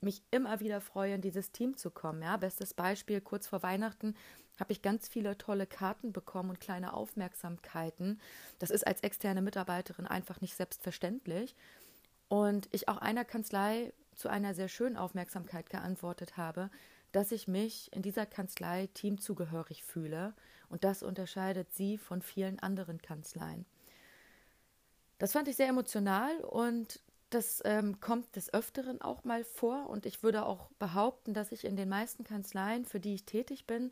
mich immer wieder freue, in dieses Team zu kommen. Ja, bestes Beispiel, kurz vor Weihnachten habe ich ganz viele tolle Karten bekommen und kleine Aufmerksamkeiten. Das ist als externe Mitarbeiterin einfach nicht selbstverständlich. Und ich auch einer Kanzlei zu einer sehr schönen Aufmerksamkeit geantwortet habe, dass ich mich in dieser Kanzlei teamzugehörig fühle. Und das unterscheidet sie von vielen anderen Kanzleien. Das fand ich sehr emotional und das ähm, kommt des Öfteren auch mal vor. Und ich würde auch behaupten, dass ich in den meisten Kanzleien, für die ich tätig bin,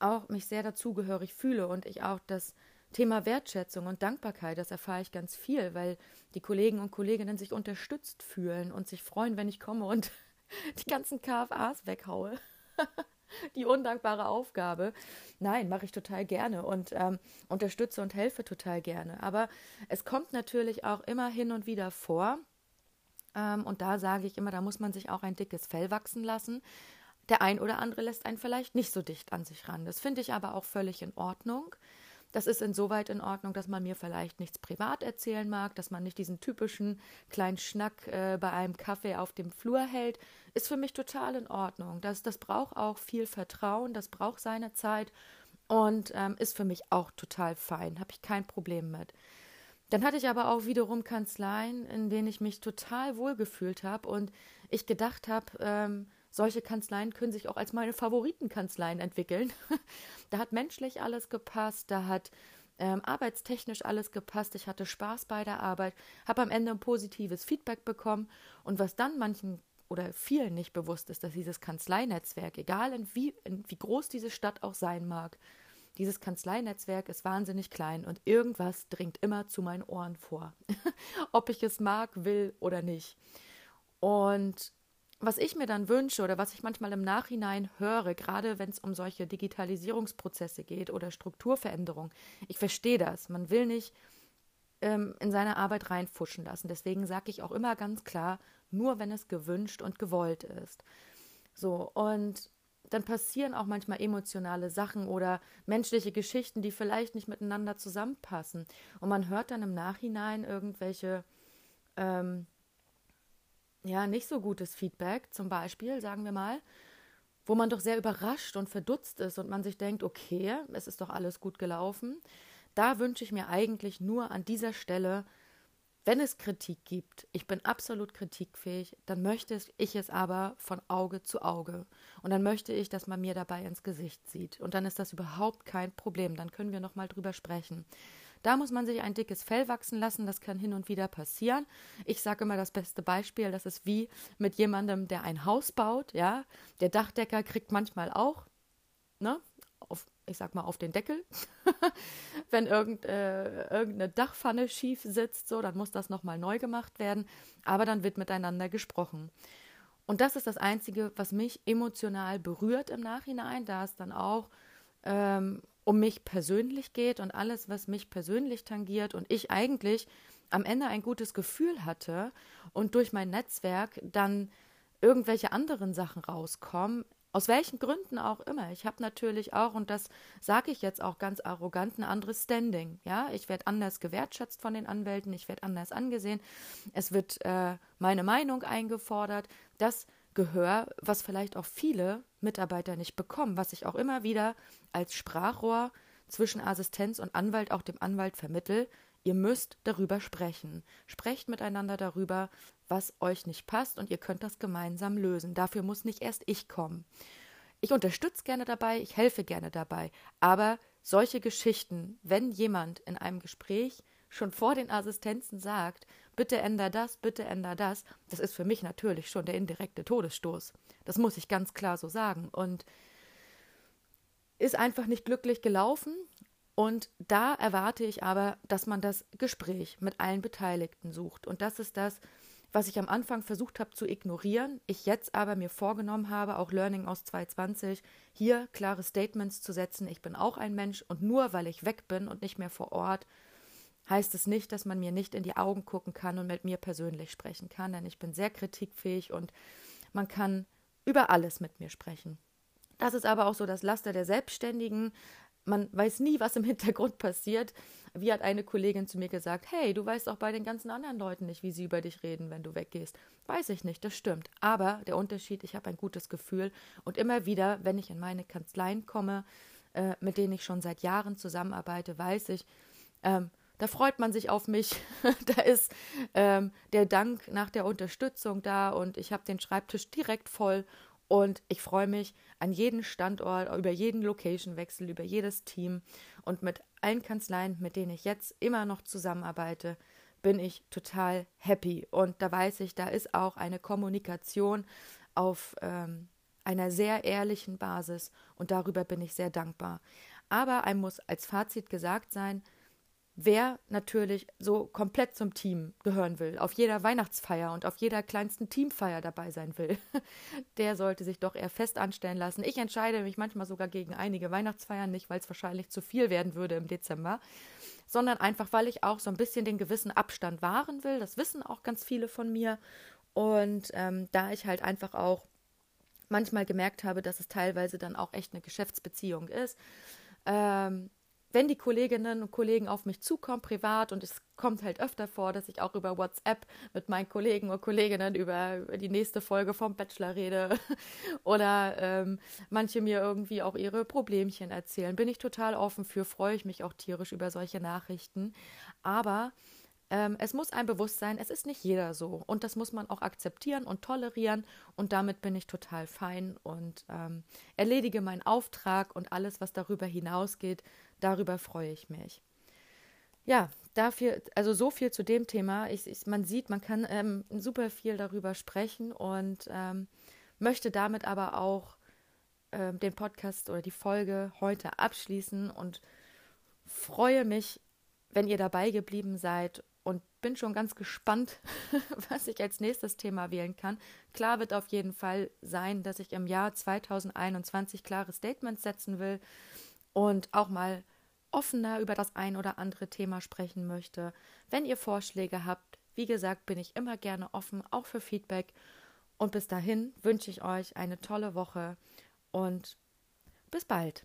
auch mich sehr dazugehörig fühle und ich auch das Thema Wertschätzung und Dankbarkeit, das erfahre ich ganz viel, weil die Kollegen und Kolleginnen sich unterstützt fühlen und sich freuen, wenn ich komme und die ganzen KFAs weghaue. die undankbare Aufgabe. Nein, mache ich total gerne und ähm, unterstütze und helfe total gerne. Aber es kommt natürlich auch immer hin und wieder vor. Ähm, und da sage ich immer, da muss man sich auch ein dickes Fell wachsen lassen. Der ein oder andere lässt einen vielleicht nicht so dicht an sich ran. Das finde ich aber auch völlig in Ordnung. Das ist insoweit in Ordnung, dass man mir vielleicht nichts privat erzählen mag, dass man nicht diesen typischen kleinen Schnack äh, bei einem Kaffee auf dem Flur hält. Ist für mich total in Ordnung. Das, das braucht auch viel Vertrauen, das braucht seine Zeit und ähm, ist für mich auch total fein. Habe ich kein Problem mit. Dann hatte ich aber auch wiederum Kanzleien, in denen ich mich total wohl gefühlt habe und ich gedacht habe, ähm, solche Kanzleien können sich auch als meine Favoritenkanzleien entwickeln. da hat menschlich alles gepasst, da hat ähm, arbeitstechnisch alles gepasst, ich hatte Spaß bei der Arbeit, habe am Ende ein positives Feedback bekommen und was dann manchen oder vielen nicht bewusst ist, dass dieses Kanzleinetzwerk, egal in wie, in wie groß diese Stadt auch sein mag, dieses Kanzleinetzwerk ist wahnsinnig klein und irgendwas dringt immer zu meinen Ohren vor, ob ich es mag, will oder nicht. Und was ich mir dann wünsche oder was ich manchmal im Nachhinein höre, gerade wenn es um solche Digitalisierungsprozesse geht oder Strukturveränderung, ich verstehe das. Man will nicht ähm, in seine Arbeit reinfuschen lassen. Deswegen sage ich auch immer ganz klar, nur wenn es gewünscht und gewollt ist. So, und dann passieren auch manchmal emotionale Sachen oder menschliche Geschichten, die vielleicht nicht miteinander zusammenpassen. Und man hört dann im Nachhinein irgendwelche ähm, ja, nicht so gutes Feedback, zum Beispiel, sagen wir mal, wo man doch sehr überrascht und verdutzt ist und man sich denkt, okay, es ist doch alles gut gelaufen. Da wünsche ich mir eigentlich nur an dieser Stelle, wenn es Kritik gibt, ich bin absolut kritikfähig, dann möchte ich es aber von Auge zu Auge. Und dann möchte ich, dass man mir dabei ins Gesicht sieht. Und dann ist das überhaupt kein Problem. Dann können wir nochmal drüber sprechen. Da muss man sich ein dickes Fell wachsen lassen, das kann hin und wieder passieren. Ich sage immer das beste Beispiel, das ist wie mit jemandem, der ein Haus baut, ja. Der Dachdecker kriegt manchmal auch, ne, auf, ich sag mal, auf den Deckel. Wenn irgend, äh, irgendeine Dachpfanne schief sitzt, so, dann muss das nochmal neu gemacht werden. Aber dann wird miteinander gesprochen. Und das ist das Einzige, was mich emotional berührt im Nachhinein, da es dann auch ähm, um mich persönlich geht und alles, was mich persönlich tangiert und ich eigentlich am Ende ein gutes Gefühl hatte und durch mein Netzwerk dann irgendwelche anderen Sachen rauskommen, aus welchen Gründen auch immer. Ich habe natürlich auch, und das sage ich jetzt auch ganz arrogant, ein anderes Standing. Ja, ich werde anders gewertschätzt von den Anwälten, ich werde anders angesehen, es wird äh, meine Meinung eingefordert. Das Gehör, was vielleicht auch viele Mitarbeiter nicht bekommen, was ich auch immer wieder als Sprachrohr zwischen Assistenz und Anwalt auch dem Anwalt vermittel. Ihr müsst darüber sprechen. Sprecht miteinander darüber, was euch nicht passt und ihr könnt das gemeinsam lösen. Dafür muss nicht erst ich kommen. Ich unterstütze gerne dabei, ich helfe gerne dabei, aber solche Geschichten, wenn jemand in einem Gespräch schon vor den Assistenzen sagt, bitte änder das, bitte änder das, das ist für mich natürlich schon der indirekte Todesstoß. Das muss ich ganz klar so sagen. Und ist einfach nicht glücklich gelaufen. Und da erwarte ich aber, dass man das Gespräch mit allen Beteiligten sucht. Und das ist das, was ich am Anfang versucht habe zu ignorieren, ich jetzt aber mir vorgenommen habe, auch Learning aus 2020, hier klare Statements zu setzen. Ich bin auch ein Mensch und nur weil ich weg bin und nicht mehr vor Ort, heißt es nicht, dass man mir nicht in die Augen gucken kann und mit mir persönlich sprechen kann, denn ich bin sehr kritikfähig und man kann über alles mit mir sprechen. Das ist aber auch so das Laster der Selbstständigen. Man weiß nie, was im Hintergrund passiert. Wie hat eine Kollegin zu mir gesagt, hey, du weißt auch bei den ganzen anderen Leuten nicht, wie sie über dich reden, wenn du weggehst. Weiß ich nicht, das stimmt. Aber der Unterschied, ich habe ein gutes Gefühl und immer wieder, wenn ich in meine Kanzleien komme, äh, mit denen ich schon seit Jahren zusammenarbeite, weiß ich, ähm, da freut man sich auf mich. da ist ähm, der Dank nach der Unterstützung da und ich habe den Schreibtisch direkt voll und ich freue mich an jeden Standort, über jeden Location-Wechsel, über jedes Team und mit allen Kanzleien, mit denen ich jetzt immer noch zusammenarbeite, bin ich total happy. Und da weiß ich, da ist auch eine Kommunikation auf ähm, einer sehr ehrlichen Basis und darüber bin ich sehr dankbar. Aber einem muss als Fazit gesagt sein, wer natürlich so komplett zum Team gehören will, auf jeder Weihnachtsfeier und auf jeder kleinsten Teamfeier dabei sein will, der sollte sich doch eher fest anstellen lassen. Ich entscheide mich manchmal sogar gegen einige Weihnachtsfeiern, nicht weil es wahrscheinlich zu viel werden würde im Dezember, sondern einfach, weil ich auch so ein bisschen den gewissen Abstand wahren will. Das wissen auch ganz viele von mir. Und ähm, da ich halt einfach auch manchmal gemerkt habe, dass es teilweise dann auch echt eine Geschäftsbeziehung ist, ähm, wenn die Kolleginnen und Kollegen auf mich zukommen, privat, und es kommt halt öfter vor, dass ich auch über WhatsApp mit meinen Kollegen und Kolleginnen über die nächste Folge vom Bachelor rede oder ähm, manche mir irgendwie auch ihre Problemchen erzählen, bin ich total offen für, freue ich mich auch tierisch über solche Nachrichten. Aber ähm, es muss ein Bewusstsein, es ist nicht jeder so. Und das muss man auch akzeptieren und tolerieren. Und damit bin ich total fein und ähm, erledige meinen Auftrag und alles, was darüber hinausgeht, darüber freue ich mich. Ja, dafür, also so viel zu dem Thema. Ich, ich, man sieht, man kann ähm, super viel darüber sprechen und ähm, möchte damit aber auch ähm, den Podcast oder die Folge heute abschließen und freue mich wenn ihr dabei geblieben seid und bin schon ganz gespannt, was ich als nächstes Thema wählen kann. Klar wird auf jeden Fall sein, dass ich im Jahr 2021 klare Statements setzen will und auch mal offener über das ein oder andere Thema sprechen möchte. Wenn ihr Vorschläge habt, wie gesagt, bin ich immer gerne offen, auch für Feedback. Und bis dahin wünsche ich euch eine tolle Woche und bis bald.